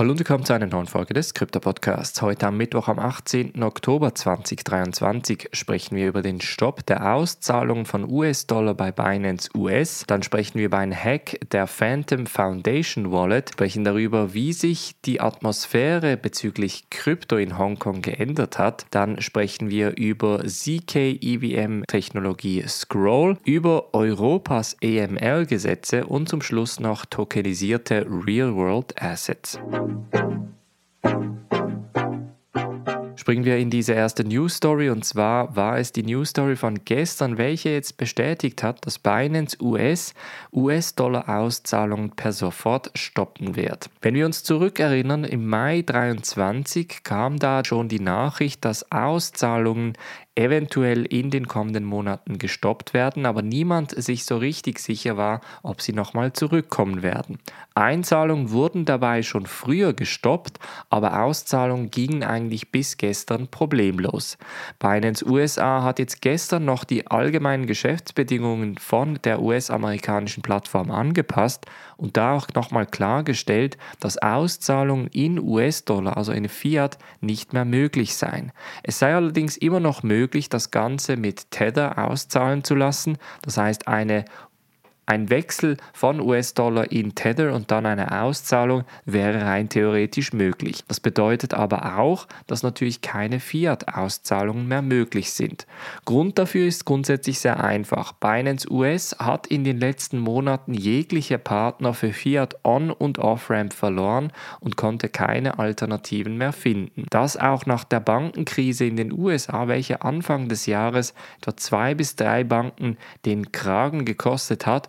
Hallo und willkommen zu einer neuen Folge des Krypto-Podcasts. Heute am Mittwoch, am 18. Oktober 2023, sprechen wir über den Stopp der Auszahlung von US-Dollar bei Binance US. Dann sprechen wir über einen Hack der Phantom Foundation Wallet, sprechen darüber, wie sich die Atmosphäre bezüglich Krypto in Hongkong geändert hat. Dann sprechen wir über ZK-EVM-Technologie Scroll, über Europas EML-Gesetze und zum Schluss noch tokenisierte Real-World Assets. Springen wir in diese erste News Story und zwar war es die News Story von gestern, welche jetzt bestätigt hat, dass Binance US US-Dollar-Auszahlungen per sofort stoppen wird. Wenn wir uns zurückerinnern, im Mai 23 kam da schon die Nachricht, dass Auszahlungen eventuell in den kommenden Monaten gestoppt werden, aber niemand sich so richtig sicher war, ob sie nochmal zurückkommen werden. Einzahlungen wurden dabei schon früher gestoppt, aber Auszahlungen gingen eigentlich bis gestern problemlos. Binance USA hat jetzt gestern noch die allgemeinen Geschäftsbedingungen von der US-amerikanischen Plattform angepasst und da auch nochmal klargestellt, dass Auszahlungen in US-Dollar, also in Fiat, nicht mehr möglich seien. Es sei allerdings immer noch möglich, möglich, das Ganze mit Tether auszahlen zu lassen. Das heißt, eine ein Wechsel von US-Dollar in Tether und dann eine Auszahlung wäre rein theoretisch möglich. Das bedeutet aber auch, dass natürlich keine Fiat-Auszahlungen mehr möglich sind. Grund dafür ist grundsätzlich sehr einfach. Binance US hat in den letzten Monaten jegliche Partner für Fiat On- und Off-Ramp verloren und konnte keine Alternativen mehr finden. Das auch nach der Bankenkrise in den USA, welche Anfang des Jahres etwa zwei bis drei Banken den Kragen gekostet hat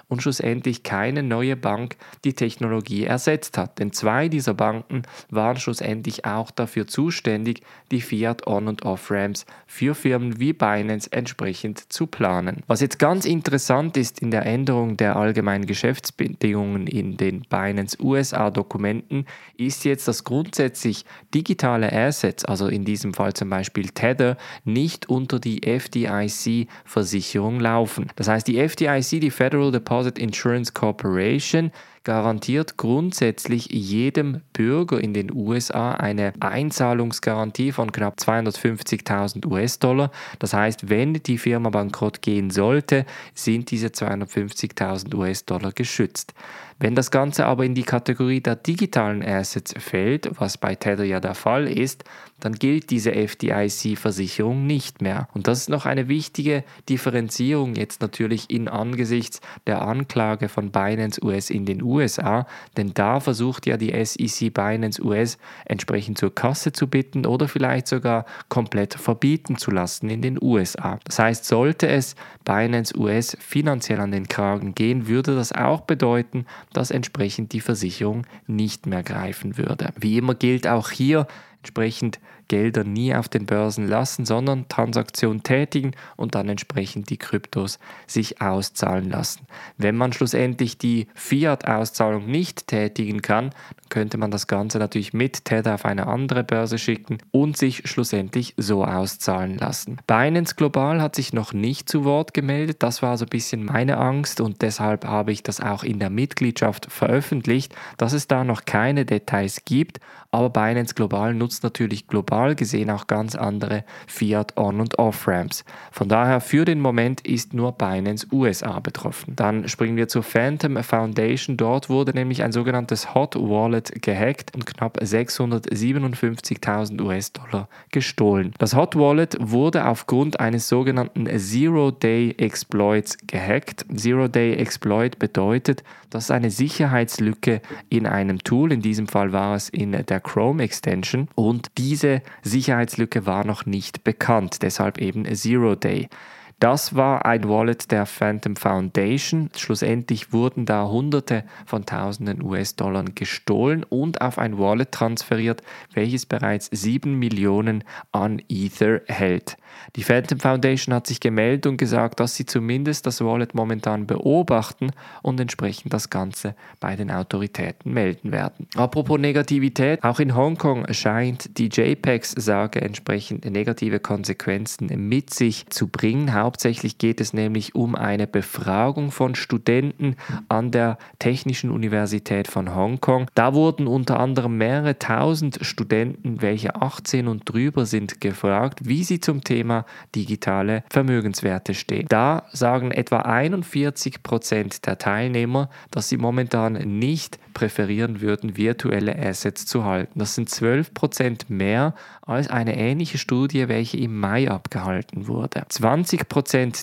und schlussendlich keine neue Bank die Technologie ersetzt hat. Denn zwei dieser Banken waren schlussendlich auch dafür zuständig, die Fiat On- und Off-Ramps für Firmen wie Binance entsprechend zu planen. Was jetzt ganz interessant ist in der Änderung der allgemeinen Geschäftsbedingungen in den Binance USA-Dokumenten, ist jetzt, dass grundsätzlich digitale Assets, also in diesem Fall zum Beispiel Tether, nicht unter die FDIC-Versicherung laufen. Das heißt, die FDIC, die Federal Deposit Insurance Corporation, garantiert grundsätzlich jedem Bürger in den USA eine Einzahlungsgarantie von knapp 250.000 US-Dollar. Das heißt, wenn die Firma bankrott gehen sollte, sind diese 250.000 US-Dollar geschützt. Wenn das Ganze aber in die Kategorie der digitalen Assets fällt, was bei Tether ja der Fall ist, dann gilt diese FDIC-Versicherung nicht mehr. Und das ist noch eine wichtige Differenzierung jetzt natürlich in angesichts der Anklage von Binance US in den USA, denn da versucht ja die SEC Binance US entsprechend zur Kasse zu bitten oder vielleicht sogar komplett verbieten zu lassen in den USA. Das heißt, sollte es Binance US finanziell an den Kragen gehen, würde das auch bedeuten, dass entsprechend die Versicherung nicht mehr greifen würde. Wie immer gilt auch hier entsprechend Gelder nie auf den Börsen lassen, sondern Transaktionen tätigen und dann entsprechend die Kryptos sich auszahlen lassen. Wenn man schlussendlich die Fiat-Auszahlung nicht tätigen kann, könnte man das Ganze natürlich mit Tether auf eine andere Börse schicken und sich schlussendlich so auszahlen lassen. Binance Global hat sich noch nicht zu Wort gemeldet, das war so ein bisschen meine Angst und deshalb habe ich das auch in der Mitgliedschaft veröffentlicht, dass es da noch keine Details gibt, aber Binance Global nutzt natürlich global gesehen auch ganz andere Fiat On- und Off-Ramps. Von daher für den Moment ist nur Binance USA betroffen. Dann springen wir zur Phantom Foundation. Dort wurde nämlich ein sogenanntes Hot Wallet gehackt und knapp 657.000 US-Dollar gestohlen. Das Hot Wallet wurde aufgrund eines sogenannten Zero-Day-Exploits gehackt. Zero-Day-Exploit bedeutet, dass eine Sicherheitslücke in einem Tool, in diesem Fall war es in der Chrome Extension und diese Sicherheitslücke war noch nicht bekannt, deshalb eben Zero Day. Das war ein Wallet der Phantom Foundation. Schlussendlich wurden da Hunderte von Tausenden US-Dollar gestohlen und auf ein Wallet transferiert, welches bereits 7 Millionen an Ether hält. Die Phantom Foundation hat sich gemeldet und gesagt, dass sie zumindest das Wallet momentan beobachten und entsprechend das Ganze bei den Autoritäten melden werden. Apropos Negativität, auch in Hongkong scheint die JPEX-Sage entsprechend negative Konsequenzen mit sich zu bringen Hauptsächlich geht es nämlich um eine Befragung von Studenten an der Technischen Universität von Hongkong. Da wurden unter anderem mehrere tausend Studenten, welche 18 und drüber sind, gefragt, wie sie zum Thema digitale Vermögenswerte stehen. Da sagen etwa 41 Prozent der Teilnehmer, dass sie momentan nicht präferieren würden, virtuelle Assets zu halten. Das sind 12 Prozent mehr als eine ähnliche Studie, welche im Mai abgehalten wurde. 20 Prozent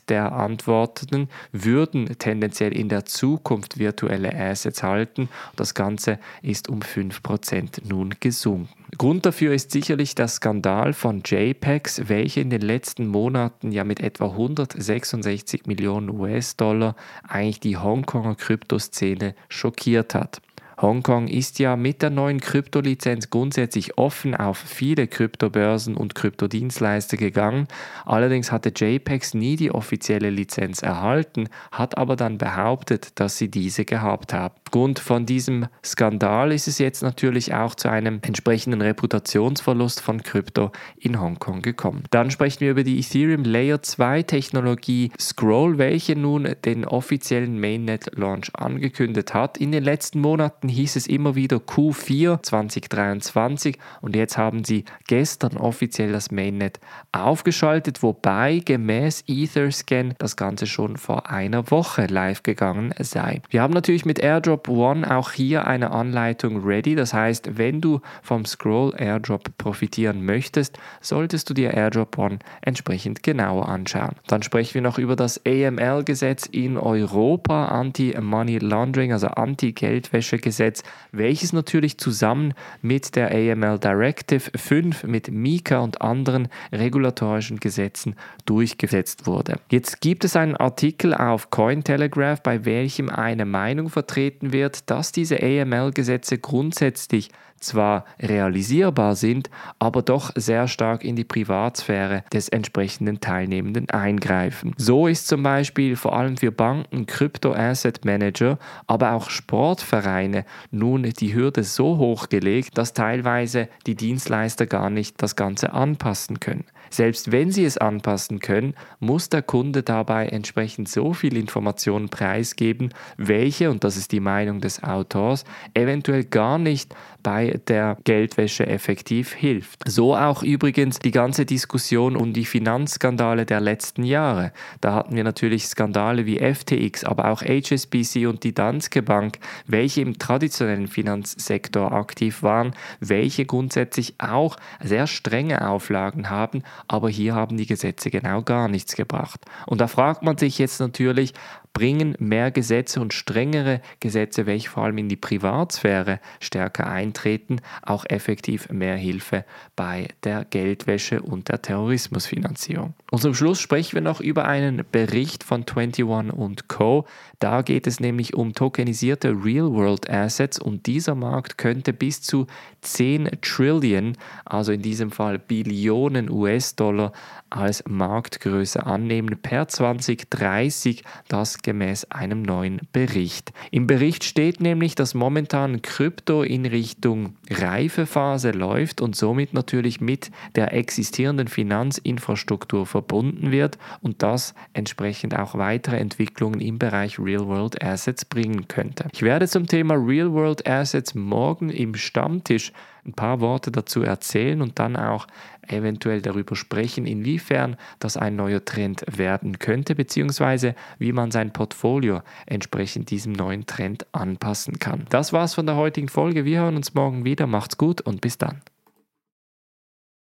der Antwortenden würden tendenziell in der Zukunft virtuelle Assets halten. Das Ganze ist um 5 Prozent nun gesunken. Grund dafür ist sicherlich der Skandal von JPEGs, welche in den letzten Monaten ja mit etwa 166 Millionen US-Dollar eigentlich die Hongkonger Kryptoszene schockiert hat. Hongkong ist ja mit der neuen Kryptolizenz grundsätzlich offen auf viele Kryptobörsen und Kryptodienstleister gegangen. Allerdings hatte JPEX nie die offizielle Lizenz erhalten, hat aber dann behauptet, dass sie diese gehabt haben. Aufgrund von diesem Skandal ist es jetzt natürlich auch zu einem entsprechenden Reputationsverlust von Krypto in Hongkong gekommen. Dann sprechen wir über die Ethereum Layer 2 Technologie Scroll, welche nun den offiziellen Mainnet Launch angekündigt hat. In den letzten Monaten hieß es immer wieder Q4 2023 und jetzt haben sie gestern offiziell das Mainnet aufgeschaltet, wobei gemäß Etherscan das Ganze schon vor einer Woche live gegangen sei. Wir haben natürlich mit Airdrop Airdrop One auch hier eine Anleitung ready. Das heißt, wenn du vom Scroll Airdrop profitieren möchtest, solltest du dir Airdrop One entsprechend genauer anschauen. Dann sprechen wir noch über das AML-Gesetz in Europa, Anti-Money Laundering, also Anti-Geldwäsche-Gesetz, welches natürlich zusammen mit der AML Directive 5, mit Mika und anderen regulatorischen Gesetzen durchgesetzt wurde. Jetzt gibt es einen Artikel auf Cointelegraph, bei welchem eine Meinung vertreten wird, dass diese AML-Gesetze grundsätzlich zwar realisierbar sind, aber doch sehr stark in die Privatsphäre des entsprechenden Teilnehmenden eingreifen. So ist zum Beispiel vor allem für Banken, Krypto-Asset-Manager, aber auch Sportvereine nun die Hürde so hoch gelegt, dass teilweise die Dienstleister gar nicht das Ganze anpassen können. Selbst wenn sie es anpassen können, muss der Kunde dabei entsprechend so viel Informationen preisgeben, welche, und das ist die Meinung des Autors, eventuell gar nicht bei der Geldwäsche effektiv hilft. So auch übrigens die ganze Diskussion um die Finanzskandale der letzten Jahre. Da hatten wir natürlich Skandale wie FTX, aber auch HSBC und die Danske Bank, welche im traditionellen Finanzsektor aktiv waren, welche grundsätzlich auch sehr strenge Auflagen haben, aber hier haben die Gesetze genau gar nichts gebracht. Und da fragt man sich jetzt natürlich, bringen mehr Gesetze und strengere Gesetze, welche vor allem in die Privatsphäre stärker eintreten, auch effektiv mehr Hilfe bei der Geldwäsche und der Terrorismusfinanzierung. Und zum Schluss sprechen wir noch über einen Bericht von 21 und Co. Da geht es nämlich um tokenisierte Real-World Assets und dieser Markt könnte bis zu 10 Trillion, also in diesem Fall Billionen US-Dollar, als Marktgröße annehmen per 2030, das gemäß einem neuen Bericht. Im Bericht steht nämlich, dass momentan Krypto in Richtung Reifephase läuft und somit natürlich mit der existierenden Finanzinfrastruktur verbunden wird und das entsprechend auch weitere Entwicklungen im Bereich Real-World Assets bringen könnte. Ich werde zum Thema Real-World Assets morgen im Stammtisch ein paar Worte dazu erzählen und dann auch eventuell darüber sprechen, inwiefern das ein neuer Trend werden könnte, beziehungsweise wie man sein Portfolio entsprechend diesem neuen Trend anpassen kann. Das war's von der heutigen Folge. Wir hören uns morgen wieder. Macht's gut und bis dann.